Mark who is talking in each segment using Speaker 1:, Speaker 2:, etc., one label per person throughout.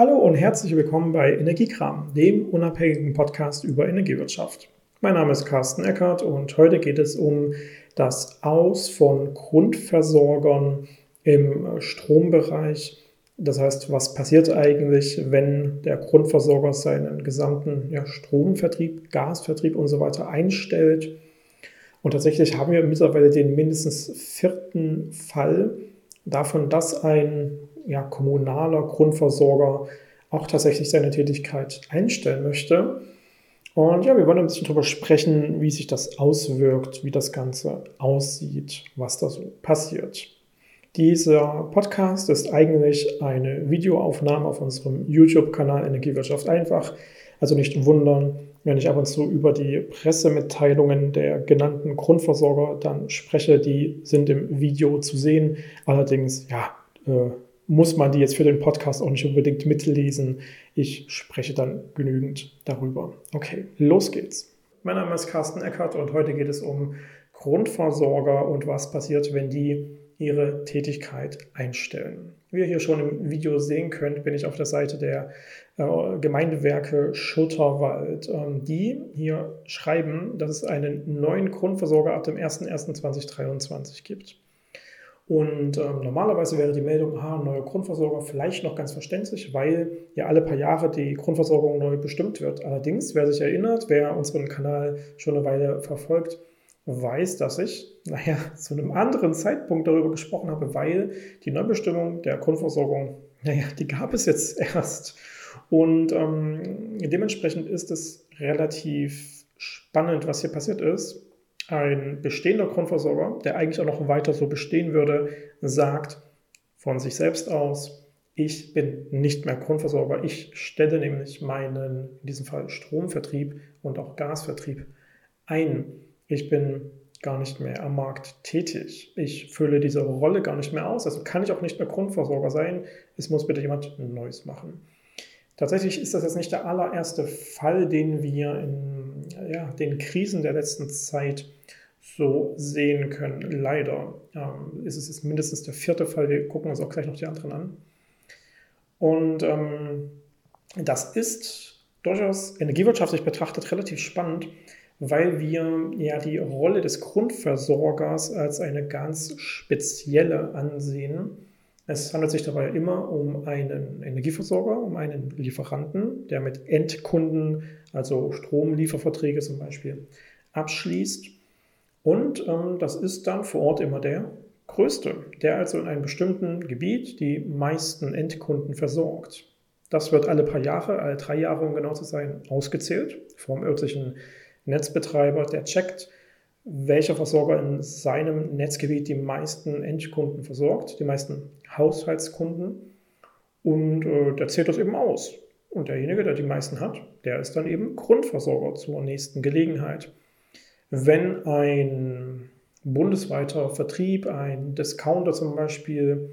Speaker 1: Hallo und herzlich willkommen bei Energiekram, dem unabhängigen Podcast über Energiewirtschaft. Mein Name ist Carsten Eckert und heute geht es um das Aus von Grundversorgern im Strombereich. Das heißt, was passiert eigentlich, wenn der Grundversorger seinen gesamten ja, Stromvertrieb, Gasvertrieb und so weiter einstellt? Und tatsächlich haben wir mittlerweile den mindestens vierten Fall davon, dass ein ja, kommunaler Grundversorger auch tatsächlich seine Tätigkeit einstellen möchte. Und ja, wir wollen ein bisschen darüber sprechen, wie sich das auswirkt, wie das Ganze aussieht, was da so passiert. Dieser Podcast ist eigentlich eine Videoaufnahme auf unserem YouTube-Kanal Energiewirtschaft einfach. Also nicht wundern, wenn ich ab und zu über die Pressemitteilungen der genannten Grundversorger dann spreche. Die sind im Video zu sehen. Allerdings, ja, äh, muss man die jetzt für den Podcast auch nicht unbedingt mitlesen. Ich spreche dann genügend darüber. Okay, los geht's. Mein Name ist Carsten Eckert und heute geht es um Grundversorger und was passiert, wenn die ihre Tätigkeit einstellen. Wie ihr hier schon im Video sehen könnt, bin ich auf der Seite der äh, Gemeindewerke Schutterwald. Ähm, die hier schreiben, dass es einen neuen Grundversorger ab dem 01.01.2023 gibt. Und ähm, normalerweise wäre die Meldung, ah, neuer Grundversorger, vielleicht noch ganz verständlich, weil ja alle paar Jahre die Grundversorgung neu bestimmt wird. Allerdings, wer sich erinnert, wer unseren Kanal schon eine Weile verfolgt, weiß, dass ich, naja, zu einem anderen Zeitpunkt darüber gesprochen habe, weil die Neubestimmung der Grundversorgung, naja, die gab es jetzt erst. Und ähm, dementsprechend ist es relativ spannend, was hier passiert ist ein bestehender Grundversorger, der eigentlich auch noch weiter so bestehen würde, sagt von sich selbst aus, ich bin nicht mehr Grundversorger. Ich stelle nämlich meinen, in diesem Fall Stromvertrieb und auch Gasvertrieb ein. Ich bin gar nicht mehr am Markt tätig. Ich fülle diese Rolle gar nicht mehr aus. Also kann ich auch nicht mehr Grundversorger sein. Es muss bitte jemand Neues machen. Tatsächlich ist das jetzt nicht der allererste Fall, den wir in ja, den Krisen der letzten Zeit so sehen können. Leider ähm, ist es mindestens der vierte Fall. Wir gucken uns auch gleich noch die anderen an. Und ähm, das ist durchaus energiewirtschaftlich betrachtet relativ spannend, weil wir ja die Rolle des Grundversorgers als eine ganz spezielle ansehen es handelt sich dabei immer um einen Energieversorger, um einen Lieferanten, der mit Endkunden, also Stromlieferverträge zum Beispiel, abschließt. Und ähm, das ist dann vor Ort immer der größte, der also in einem bestimmten Gebiet die meisten Endkunden versorgt. Das wird alle paar Jahre, alle drei Jahre, um genau zu sein, ausgezählt vom örtlichen Netzbetreiber, der checkt, welcher Versorger in seinem Netzgebiet die meisten Endkunden versorgt, die meisten Haushaltskunden. Und äh, der zählt das eben aus. Und derjenige, der die meisten hat, der ist dann eben Grundversorger zur nächsten Gelegenheit. Wenn ein bundesweiter Vertrieb, ein Discounter zum Beispiel,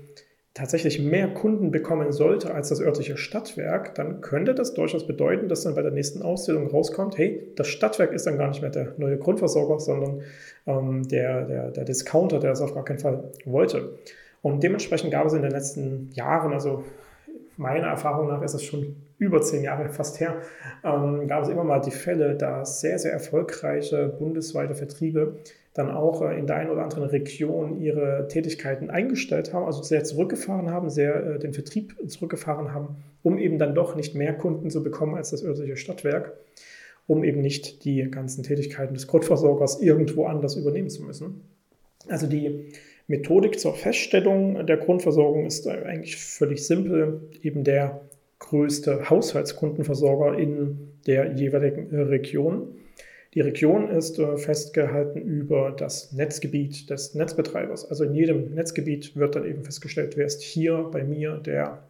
Speaker 1: tatsächlich mehr Kunden bekommen sollte als das örtliche Stadtwerk, dann könnte das durchaus bedeuten, dass dann bei der nächsten Auszählung rauskommt, hey, das Stadtwerk ist dann gar nicht mehr der neue Grundversorger, sondern ähm, der, der, der Discounter, der das auf gar keinen Fall wollte. Und dementsprechend gab es in den letzten Jahren, also meiner Erfahrung nach ist es schon über zehn Jahre fast her, ähm, gab es immer mal die Fälle, dass sehr, sehr erfolgreiche bundesweite Vertriebe dann auch äh, in der einen oder anderen Region ihre Tätigkeiten eingestellt haben, also sehr zurückgefahren haben, sehr äh, den Vertrieb zurückgefahren haben, um eben dann doch nicht mehr Kunden zu bekommen als das örtliche Stadtwerk, um eben nicht die ganzen Tätigkeiten des Grundversorgers irgendwo anders übernehmen zu müssen. Also die Methodik zur Feststellung der Grundversorgung ist eigentlich völlig simpel. Eben der größte Haushaltskundenversorger in der jeweiligen Region die Region ist äh, festgehalten über das Netzgebiet des Netzbetreibers. Also in jedem Netzgebiet wird dann eben festgestellt, wer ist hier bei mir der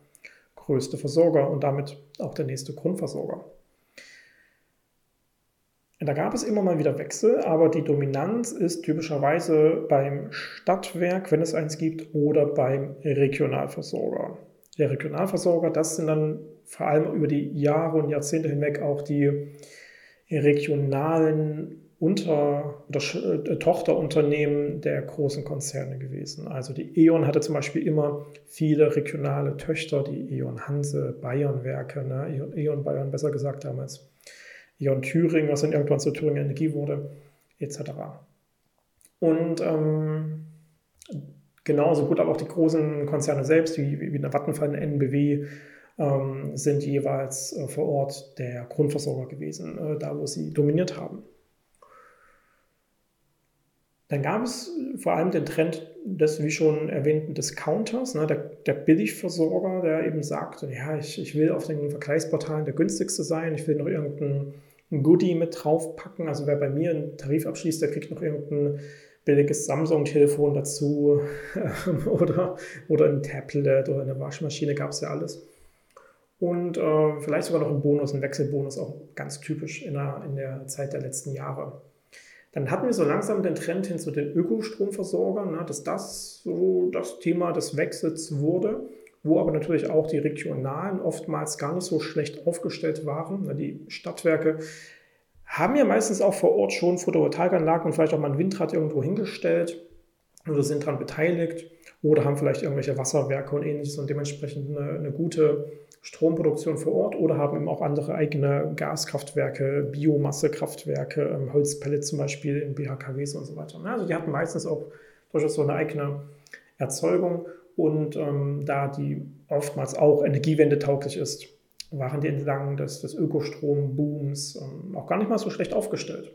Speaker 1: größte Versorger und damit auch der nächste Grundversorger. Da gab es immer mal wieder Wechsel, aber die Dominanz ist typischerweise beim Stadtwerk, wenn es eins gibt, oder beim Regionalversorger. Der Regionalversorger, das sind dann vor allem über die Jahre und Jahrzehnte hinweg auch die regionalen Unter- oder äh, Tochterunternehmen der großen Konzerne gewesen. Also die E.ON hatte zum Beispiel immer viele regionale Töchter, die E.ON Hanse, Bayern Werke, ne? E.ON Bayern besser gesagt damals, E.ON Thüringen, was dann irgendwann zu Thüringen Energie wurde, etc. Und ähm, genauso gut aber auch die großen Konzerne selbst, wie, wie eine Vattenfall, eine NBW, ähm, sind jeweils äh, vor Ort der Grundversorger gewesen, äh, da wo sie dominiert haben. Dann gab es vor allem den Trend des, wie schon erwähnten, Discounters, ne, der, der, Billigversorger, der eben sagt, ja, ich, ich will auf den Vergleichsportalen der günstigste sein, ich will noch irgendein Goodie mit draufpacken. Also wer bei mir einen Tarif abschließt, der kriegt noch irgendein billiges Samsung-Telefon dazu oder, oder ein Tablet oder eine Waschmaschine, gab es ja alles. Und äh, vielleicht sogar noch ein Bonus, ein Wechselbonus, auch ganz typisch in der, in der Zeit der letzten Jahre. Dann hatten wir so langsam den Trend hin zu den Ökostromversorgern, ne, dass das so das Thema des Wechsels wurde, wo aber natürlich auch die regionalen oftmals gar nicht so schlecht aufgestellt waren. Ne, die Stadtwerke haben ja meistens auch vor Ort schon Photovoltaikanlagen und vielleicht auch mal ein Windrad irgendwo hingestellt oder sind daran beteiligt oder haben vielleicht irgendwelche Wasserwerke und ähnliches und dementsprechend eine, eine gute Stromproduktion vor Ort oder haben eben auch andere eigene Gaskraftwerke, Biomassekraftwerke, ähm, Holzpellets zum Beispiel in BHKWs und so weiter. Also die hatten meistens auch durchaus so eine eigene Erzeugung und ähm, da die oftmals auch energiewendetauglich ist, waren die entlang des, des Ökostrombooms ähm, auch gar nicht mal so schlecht aufgestellt.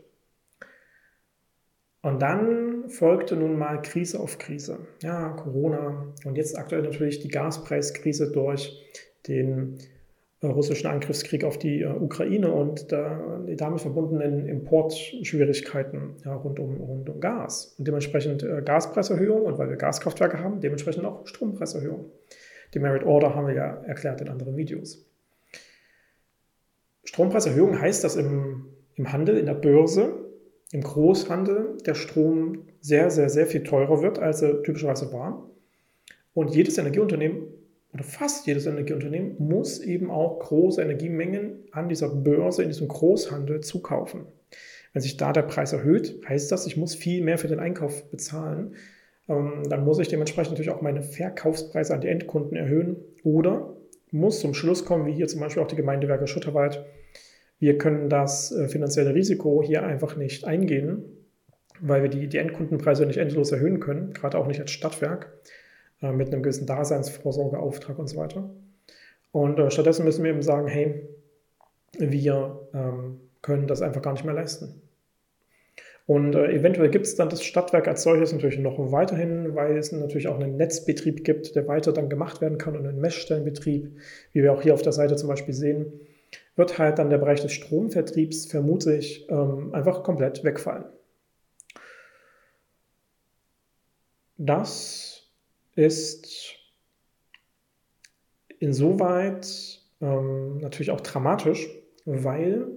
Speaker 1: Und dann folgte nun mal Krise auf Krise. Ja, Corona und jetzt aktuell natürlich die Gaspreiskrise durch den äh, russischen Angriffskrieg auf die äh, Ukraine und die damit verbundenen Importschwierigkeiten ja, rund, um, rund um Gas. Und dementsprechend äh, Gaspreiserhöhung und weil wir Gaskraftwerke haben, dementsprechend auch Strompreiserhöhung. Die Merit Order haben wir ja erklärt in anderen Videos. Strompreiserhöhung heißt, dass im, im Handel, in der Börse, im Großhandel der Strom sehr, sehr, sehr viel teurer wird, als er typischerweise war. Und jedes Energieunternehmen oder fast jedes Energieunternehmen muss eben auch große Energiemengen an dieser Börse, in diesem Großhandel zukaufen. Wenn sich da der Preis erhöht, heißt das, ich muss viel mehr für den Einkauf bezahlen. Ähm, dann muss ich dementsprechend natürlich auch meine Verkaufspreise an die Endkunden erhöhen oder muss zum Schluss kommen, wie hier zum Beispiel auch die Gemeindewerke Schutterwald. Wir können das äh, finanzielle Risiko hier einfach nicht eingehen, weil wir die, die Endkundenpreise nicht endlos erhöhen können, gerade auch nicht als Stadtwerk. Äh, mit einem gewissen Daseinsvorsorgeauftrag und so weiter. Und äh, stattdessen müssen wir eben sagen, hey, wir ähm, können das einfach gar nicht mehr leisten. Und äh, eventuell gibt es dann das Stadtwerk als solches natürlich noch weiterhin, weil es natürlich auch einen Netzbetrieb gibt, der weiter dann gemacht werden kann und einen Messstellenbetrieb, wie wir auch hier auf der Seite zum Beispiel sehen, wird halt dann der Bereich des Stromvertriebs vermutlich ähm, einfach komplett wegfallen. Das ist insoweit ähm, natürlich auch dramatisch, weil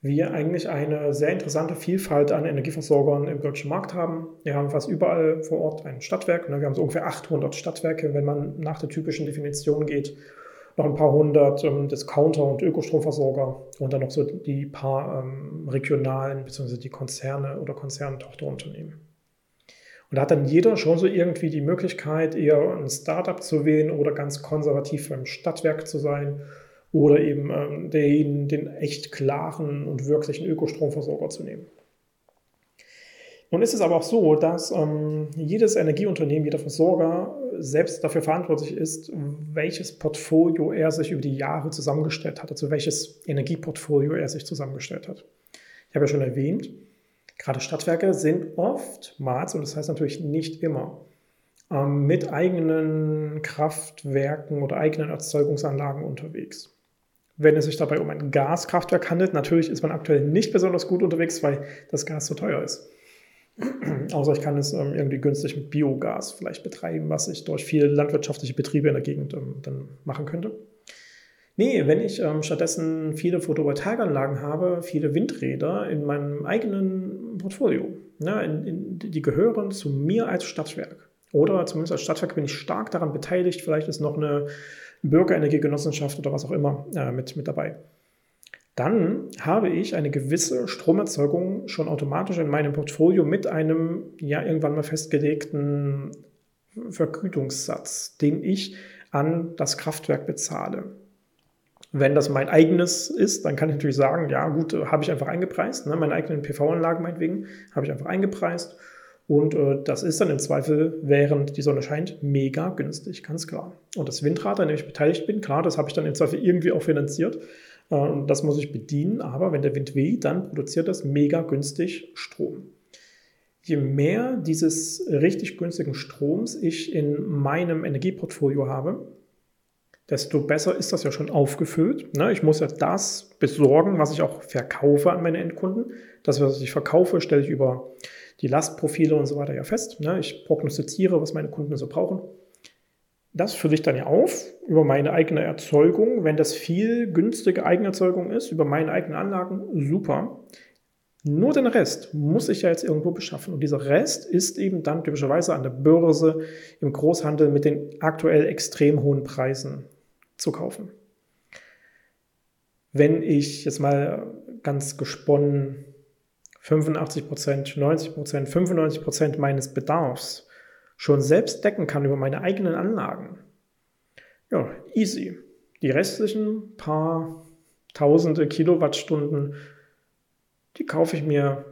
Speaker 1: wir eigentlich eine sehr interessante Vielfalt an Energieversorgern im deutschen Markt haben. Wir haben fast überall vor Ort ein Stadtwerk. Ne? Wir haben so ungefähr 800 Stadtwerke, wenn man nach der typischen Definition geht. Noch ein paar hundert ähm, Discounter und Ökostromversorger und dann noch so die paar ähm, regionalen bzw. die Konzerne oder Konzerntochterunternehmen. Und da hat dann jeder schon so irgendwie die Möglichkeit, eher ein Startup zu wählen oder ganz konservativ beim Stadtwerk zu sein oder eben ähm, den, den echt klaren und wirklichen Ökostromversorger zu nehmen. Nun ist es aber auch so, dass ähm, jedes Energieunternehmen, jeder Versorger selbst dafür verantwortlich ist, welches Portfolio er sich über die Jahre zusammengestellt hat, also welches Energieportfolio er sich zusammengestellt hat. Ich habe ja schon erwähnt, Gerade Stadtwerke sind oftmals, und das heißt natürlich nicht immer, ähm, mit eigenen Kraftwerken oder eigenen Erzeugungsanlagen unterwegs. Wenn es sich dabei um ein Gaskraftwerk handelt, natürlich ist man aktuell nicht besonders gut unterwegs, weil das Gas so teuer ist. Außer ich kann es ähm, irgendwie günstig mit Biogas vielleicht betreiben, was ich durch viele landwirtschaftliche Betriebe in der Gegend ähm, dann machen könnte. Nee, wenn ich stattdessen viele Photovoltaikanlagen habe, viele Windräder in meinem eigenen Portfolio, ne, in, in, die gehören zu mir als Stadtwerk. Oder zumindest als Stadtwerk bin ich stark daran beteiligt. Vielleicht ist noch eine Bürgerenergiegenossenschaft oder was auch immer äh, mit, mit dabei. dann habe ich eine gewisse Stromerzeugung schon automatisch in meinem Portfolio mit einem ja irgendwann mal festgelegten Vergütungssatz, den ich an das Kraftwerk bezahle. Wenn das mein eigenes ist, dann kann ich natürlich sagen, ja gut, habe ich einfach eingepreist, ne, meine eigenen PV-Anlagen meinetwegen, habe ich einfach eingepreist und äh, das ist dann im Zweifel, während die Sonne scheint, mega günstig, ganz klar. Und das Windrad, an dem ich beteiligt bin, klar, das habe ich dann im Zweifel irgendwie auch finanziert. Und das muss ich bedienen, aber wenn der Wind weht, dann produziert das mega günstig Strom. Je mehr dieses richtig günstigen Stroms ich in meinem Energieportfolio habe, desto besser ist das ja schon aufgefüllt. Ne? Ich muss ja das besorgen, was ich auch verkaufe an meine Endkunden. Das, was ich verkaufe, stelle ich über die Lastprofile und so weiter ja fest. Ne? Ich prognostiziere, was meine Kunden so brauchen. Das fülle ich dann ja auf über meine eigene Erzeugung. Wenn das viel günstige Eigenerzeugung ist, über meine eigenen Anlagen, super. Nur den Rest muss ich ja jetzt irgendwo beschaffen. Und dieser Rest ist eben dann typischerweise an der Börse im Großhandel mit den aktuell extrem hohen Preisen zu kaufen. Wenn ich jetzt mal ganz gesponnen 85%, 90%, 95% meines Bedarfs schon selbst decken kann über meine eigenen Anlagen, ja, easy. Die restlichen paar tausende Kilowattstunden, die kaufe ich mir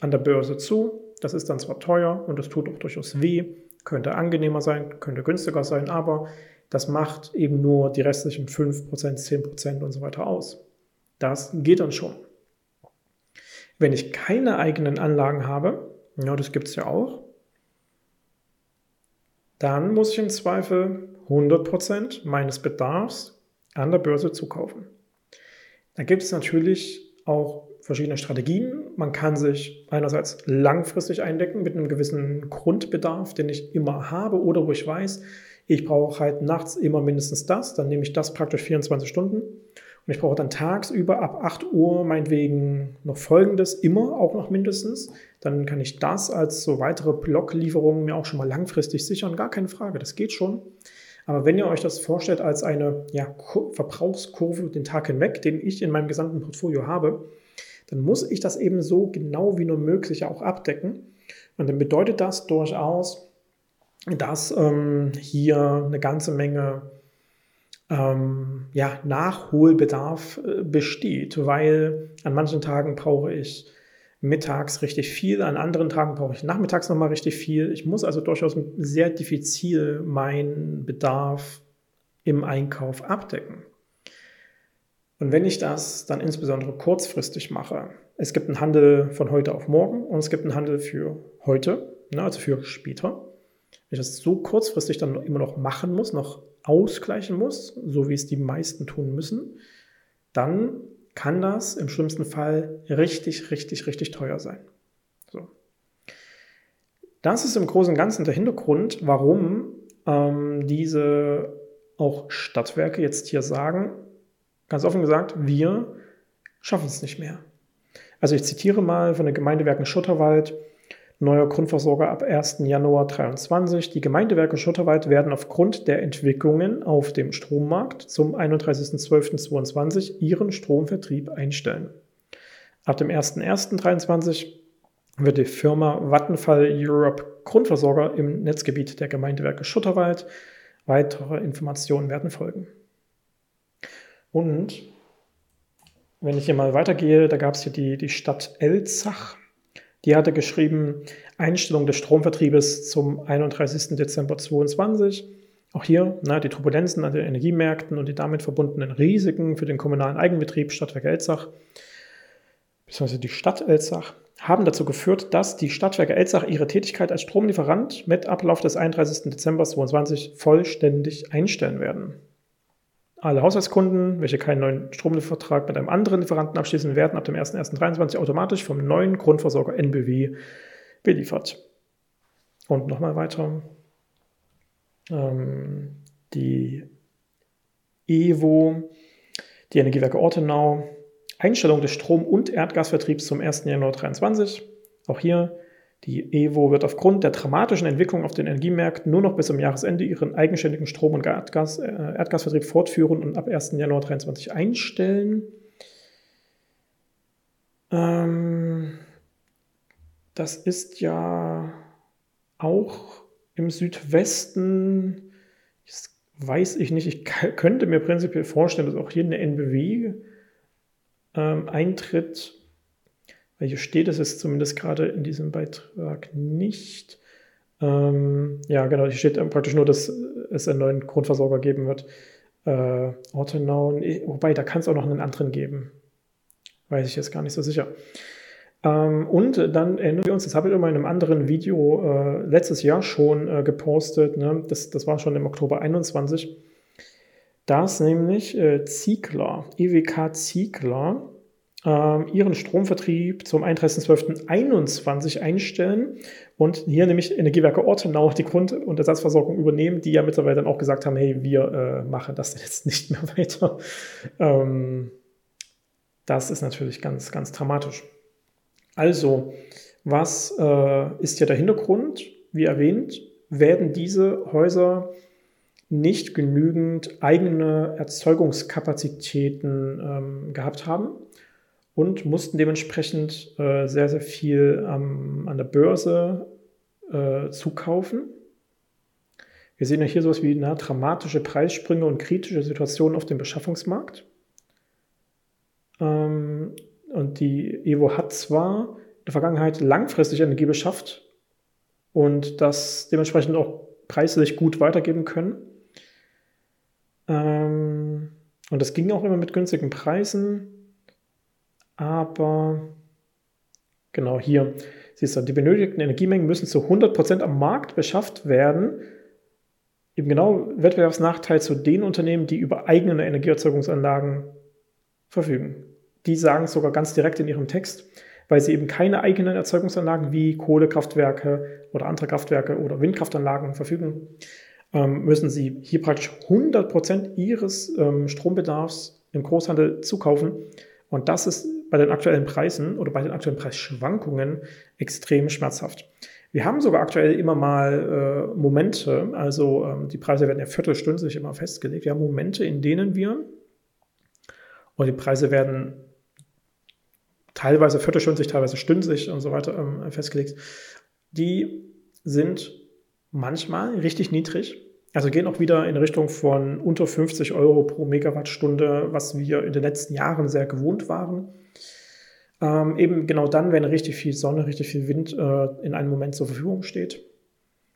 Speaker 1: an der Börse zu. Das ist dann zwar teuer und das tut auch durchaus weh, könnte angenehmer sein, könnte günstiger sein, aber das macht eben nur die restlichen 5%, 10% und so weiter aus. Das geht dann schon. Wenn ich keine eigenen Anlagen habe, ja, das gibt es ja auch, dann muss ich im Zweifel 100% meines Bedarfs an der Börse zukaufen. Da gibt es natürlich auch verschiedene Strategien. Man kann sich einerseits langfristig eindecken mit einem gewissen Grundbedarf, den ich immer habe oder wo ich weiß, ich brauche halt nachts immer mindestens das, dann nehme ich das praktisch 24 Stunden. Und ich brauche dann tagsüber ab 8 Uhr meinetwegen noch Folgendes, immer auch noch mindestens. Dann kann ich das als so weitere Blocklieferungen mir auch schon mal langfristig sichern. Gar keine Frage, das geht schon. Aber wenn ihr euch das vorstellt als eine ja, Verbrauchskurve den Tag hinweg, den ich in meinem gesamten Portfolio habe, dann muss ich das eben so genau wie nur möglich auch abdecken. Und dann bedeutet das durchaus, dass ähm, hier eine ganze Menge ähm, ja, Nachholbedarf äh, besteht, weil an manchen Tagen brauche ich mittags richtig viel, an anderen Tagen brauche ich nachmittags nochmal richtig viel. Ich muss also durchaus sehr diffizil meinen Bedarf im Einkauf abdecken. Und wenn ich das dann insbesondere kurzfristig mache, es gibt einen Handel von heute auf morgen und es gibt einen Handel für heute, ne, also für später. Wenn ich das so kurzfristig dann immer noch machen muss, noch ausgleichen muss, so wie es die meisten tun müssen, dann kann das im schlimmsten Fall richtig, richtig, richtig teuer sein. So. Das ist im Großen und Ganzen der Hintergrund, warum ähm, diese auch Stadtwerke jetzt hier sagen, ganz offen gesagt, wir schaffen es nicht mehr. Also ich zitiere mal von den Gemeindewerken Schutterwald, neuer Grundversorger ab 1. Januar 2023. Die Gemeindewerke Schutterwald werden aufgrund der Entwicklungen auf dem Strommarkt zum 31.12.2022 ihren Stromvertrieb einstellen. Ab dem 01.01.2023 wird die Firma Vattenfall Europe Grundversorger im Netzgebiet der Gemeindewerke Schutterwald. Weitere Informationen werden folgen. Und wenn ich hier mal weitergehe, da gab es hier die, die Stadt Elzach die hatte geschrieben, Einstellung des Stromvertriebes zum 31. Dezember 2022. Auch hier na, die Turbulenzen an den Energiemärkten und die damit verbundenen Risiken für den kommunalen Eigenbetrieb Stadtwerke Elzach bzw. die Stadt Elzach haben dazu geführt, dass die Stadtwerke Elzach ihre Tätigkeit als Stromlieferant mit Ablauf des 31. Dezember 2022 vollständig einstellen werden. Alle Haushaltskunden, welche keinen neuen Stromliefervertrag mit einem anderen Lieferanten abschließen, werden ab dem 01.01.2023 automatisch vom neuen Grundversorger NBW beliefert. Und nochmal weiter. Ähm, die EWO, die Energiewerke Ortenau, Einstellung des Strom- und Erdgasvertriebs zum 1. Januar 2023. Auch hier die EWO wird aufgrund der dramatischen Entwicklung auf den Energiemärkten nur noch bis zum Jahresende ihren eigenständigen Strom- und Erdgas, äh, Erdgasvertrieb fortführen und ab 1. Januar 2023 einstellen. Ähm, das ist ja auch im Südwesten, das weiß ich nicht, ich könnte mir prinzipiell vorstellen, dass auch hier eine NBW ähm, eintritt. Weil hier steht es jetzt zumindest gerade in diesem Beitrag nicht. Ähm, ja, genau, hier steht praktisch nur, dass es einen neuen Grundversorger geben wird. Äh, Ortenau, wobei, da kann es auch noch einen anderen geben. Weiß ich jetzt gar nicht so sicher. Ähm, und dann erinnern wir uns, das habe ich in einem anderen Video äh, letztes Jahr schon äh, gepostet, ne? das, das war schon im Oktober 21, dass nämlich äh, Ziegler, EWK Ziegler, ihren Stromvertrieb zum 31.12.21 einstellen und hier nämlich Energiewerke Ortenau die Grund- und Ersatzversorgung übernehmen, die ja mittlerweile dann auch gesagt haben, hey, wir äh, machen das jetzt nicht mehr weiter. Ähm, das ist natürlich ganz, ganz dramatisch. Also, was äh, ist hier der Hintergrund? Wie erwähnt, werden diese Häuser nicht genügend eigene Erzeugungskapazitäten ähm, gehabt haben und mussten dementsprechend äh, sehr, sehr viel ähm, an der Börse äh, zukaufen. Wir sehen ja hier sowas wie na, dramatische Preissprünge und kritische Situationen auf dem Beschaffungsmarkt. Ähm, und die Evo hat zwar in der Vergangenheit langfristig Energie beschafft und das dementsprechend auch preislich gut weitergeben können. Ähm, und das ging auch immer mit günstigen Preisen. Aber genau hier siehst du, die benötigten Energiemengen müssen zu 100% am Markt beschafft werden. Eben genau Wettbewerbsnachteil zu den Unternehmen, die über eigene Energieerzeugungsanlagen verfügen. Die sagen sogar ganz direkt in ihrem Text, weil sie eben keine eigenen Erzeugungsanlagen wie Kohlekraftwerke oder andere Kraftwerke oder Windkraftanlagen verfügen, ähm, müssen sie hier praktisch 100% ihres ähm, Strombedarfs im Großhandel zukaufen. Und das ist bei den aktuellen Preisen oder bei den aktuellen Preisschwankungen extrem schmerzhaft. Wir haben sogar aktuell immer mal äh, Momente, also ähm, die Preise werden ja viertelstündlich immer festgelegt. Wir haben Momente, in denen wir, und die Preise werden teilweise viertelstündlich, teilweise stündlich und so weiter ähm, festgelegt, die sind manchmal richtig niedrig. Also gehen auch wieder in Richtung von unter 50 Euro pro Megawattstunde, was wir in den letzten Jahren sehr gewohnt waren. Ähm, eben genau dann, wenn richtig viel Sonne, richtig viel Wind äh, in einem Moment zur Verfügung steht.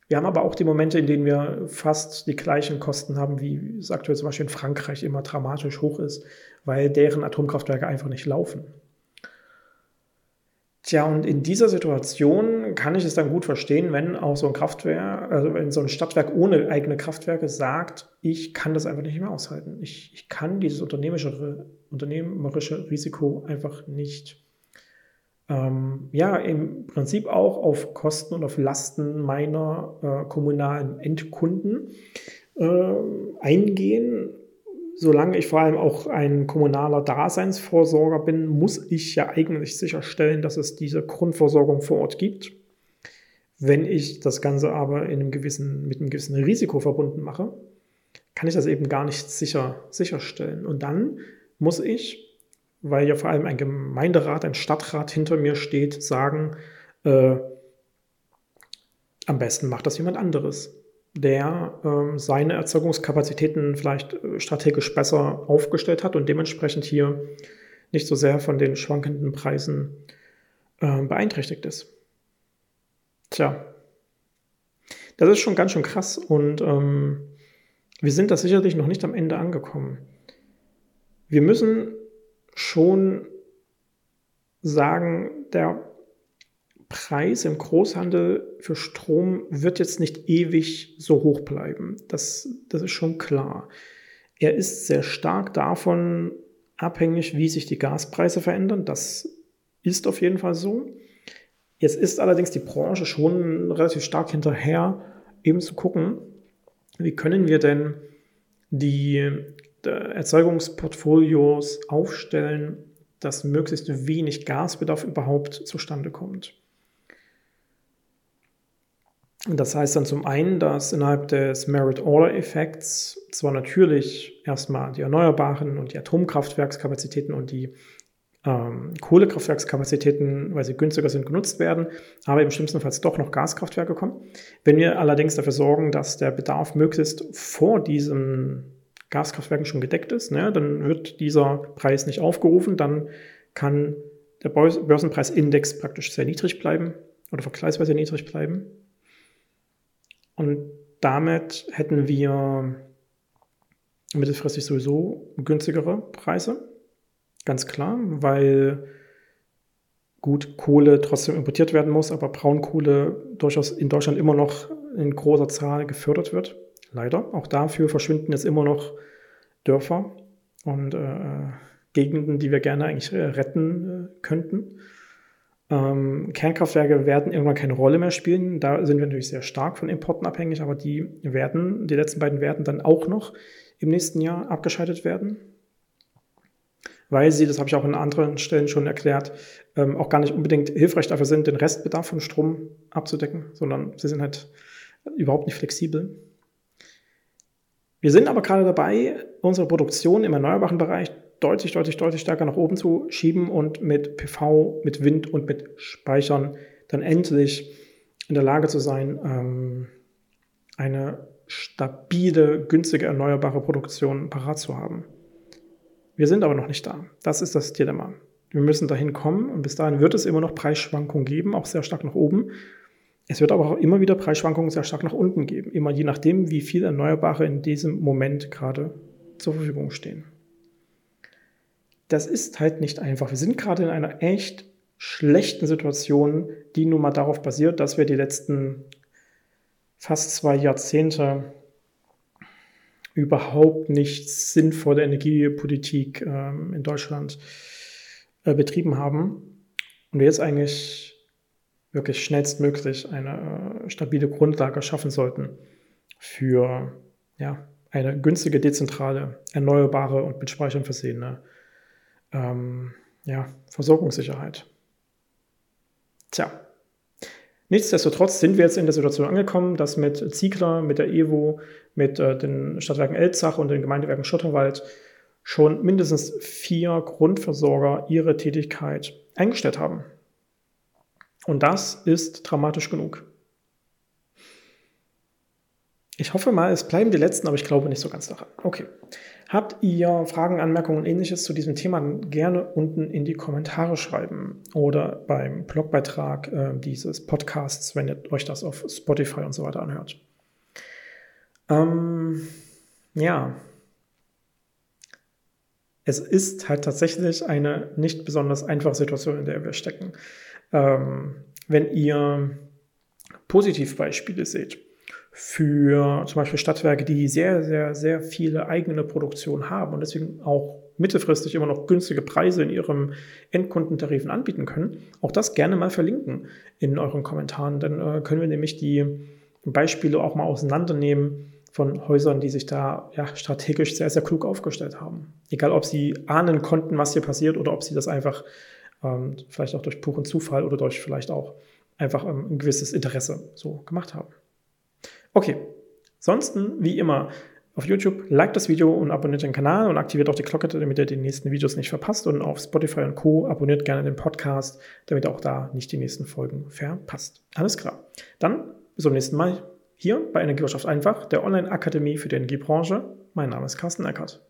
Speaker 1: Wir haben aber auch die Momente, in denen wir fast die gleichen Kosten haben, wie es aktuell zum Beispiel in Frankreich immer dramatisch hoch ist, weil deren Atomkraftwerke einfach nicht laufen. Tja, und in dieser Situation kann ich es dann gut verstehen, wenn auch so ein Kraftwerk, also wenn so ein Stadtwerk ohne eigene Kraftwerke sagt, ich kann das einfach nicht mehr aushalten. Ich, ich kann dieses unternehmerische, unternehmerische Risiko einfach nicht. Ähm, ja, im Prinzip auch auf Kosten und auf Lasten meiner äh, kommunalen Endkunden äh, eingehen solange ich vor allem auch ein kommunaler Daseinsvorsorger bin, muss ich ja eigentlich sicherstellen, dass es diese Grundversorgung vor Ort gibt. Wenn ich das Ganze aber in einem gewissen, mit einem gewissen Risiko verbunden mache, kann ich das eben gar nicht sicher, sicherstellen. Und dann muss ich, weil ja vor allem ein Gemeinderat, ein Stadtrat hinter mir steht, sagen, äh, am besten macht das jemand anderes der ähm, seine Erzeugungskapazitäten vielleicht äh, strategisch besser aufgestellt hat und dementsprechend hier nicht so sehr von den schwankenden Preisen äh, beeinträchtigt ist. Tja, das ist schon ganz schön krass und ähm, wir sind da sicherlich noch nicht am Ende angekommen. Wir müssen schon sagen, der Preis im Großhandel für Strom wird jetzt nicht ewig so hoch bleiben. Das, das ist schon klar. Er ist sehr stark davon abhängig, wie sich die Gaspreise verändern. Das ist auf jeden Fall so. Jetzt ist allerdings die Branche schon relativ stark hinterher, eben zu gucken, wie können wir denn die Erzeugungsportfolios aufstellen, dass möglichst wenig Gasbedarf überhaupt zustande kommt. Das heißt dann zum einen, dass innerhalb des Merit-Order-Effekts zwar natürlich erstmal die Erneuerbaren und die Atomkraftwerkskapazitäten und die äh, ähm, Kohlekraftwerkskapazitäten, weil sie günstiger sind, genutzt werden, aber im schlimmsten Fall doch noch Gaskraftwerke kommen. Wenn wir allerdings dafür sorgen, dass der Bedarf möglichst vor diesen Gaskraftwerken schon gedeckt ist, ne, dann wird dieser Preis nicht aufgerufen, dann kann der Börsenpreisindex praktisch sehr niedrig bleiben oder vergleichsweise niedrig bleiben. Und damit hätten wir mittelfristig sowieso günstigere Preise. Ganz klar, weil gut Kohle trotzdem importiert werden muss, aber Braunkohle durchaus in Deutschland immer noch in großer Zahl gefördert wird. Leider. Auch dafür verschwinden jetzt immer noch Dörfer und äh, Gegenden, die wir gerne eigentlich äh, retten äh, könnten. Ähm, Kernkraftwerke werden irgendwann keine Rolle mehr spielen. Da sind wir natürlich sehr stark von Importen abhängig, aber die werden, die letzten beiden werden dann auch noch im nächsten Jahr abgeschaltet werden. Weil sie, das habe ich auch an anderen Stellen schon erklärt, ähm, auch gar nicht unbedingt hilfreich dafür sind, den Restbedarf von Strom abzudecken, sondern sie sind halt überhaupt nicht flexibel. Wir sind aber gerade dabei, unsere Produktion im erneuerbaren Bereich deutlich, deutlich, deutlich stärker nach oben zu schieben und mit PV, mit Wind und mit Speichern dann endlich in der Lage zu sein, ähm, eine stabile, günstige, erneuerbare Produktion parat zu haben. Wir sind aber noch nicht da. Das ist das Dilemma. Wir müssen dahin kommen und bis dahin wird es immer noch Preisschwankungen geben, auch sehr stark nach oben. Es wird aber auch immer wieder Preisschwankungen sehr stark nach unten geben, immer je nachdem, wie viel Erneuerbare in diesem Moment gerade zur Verfügung stehen das ist halt nicht einfach. Wir sind gerade in einer echt schlechten Situation, die nun mal darauf basiert, dass wir die letzten fast zwei Jahrzehnte überhaupt nicht sinnvolle Energiepolitik ähm, in Deutschland äh, betrieben haben und wir jetzt eigentlich wirklich schnellstmöglich eine äh, stabile Grundlage schaffen sollten für ja, eine günstige, dezentrale, erneuerbare und mit Speichern versehene ähm, ja, Versorgungssicherheit. Tja, nichtsdestotrotz sind wir jetzt in der Situation angekommen, dass mit Ziegler, mit der EWO, mit äh, den Stadtwerken Elzach und den Gemeindewerken Schotterwald schon mindestens vier Grundversorger ihre Tätigkeit eingestellt haben. Und das ist dramatisch genug. Ich hoffe mal, es bleiben die letzten, aber ich glaube nicht so ganz daran. Okay. Habt ihr Fragen, Anmerkungen und ähnliches zu diesem Thema, dann gerne unten in die Kommentare schreiben oder beim Blogbeitrag äh, dieses Podcasts, wenn ihr euch das auf Spotify und so weiter anhört. Ähm, ja. Es ist halt tatsächlich eine nicht besonders einfache Situation, in der wir stecken. Ähm, wenn ihr Positivbeispiele seht, für zum Beispiel Stadtwerke, die sehr, sehr, sehr viele eigene Produktion haben und deswegen auch mittelfristig immer noch günstige Preise in ihrem Endkundentarifen anbieten können, auch das gerne mal verlinken in euren Kommentaren. Dann äh, können wir nämlich die Beispiele auch mal auseinandernehmen von Häusern, die sich da ja, strategisch sehr, sehr klug aufgestellt haben. Egal, ob sie ahnen konnten, was hier passiert oder ob sie das einfach ähm, vielleicht auch durch puren Zufall oder durch vielleicht auch einfach ähm, ein gewisses Interesse so gemacht haben. Okay, ansonsten wie immer auf YouTube, like das Video und abonniert den Kanal und aktiviert auch die Glocke, damit ihr die nächsten Videos nicht verpasst. Und auf Spotify und Co. abonniert gerne den Podcast, damit ihr auch da nicht die nächsten Folgen verpasst. Alles klar. Dann bis zum nächsten Mal hier bei Energiewirtschaft einfach, der Online-Akademie für die Energiebranche. Mein Name ist Carsten Eckert.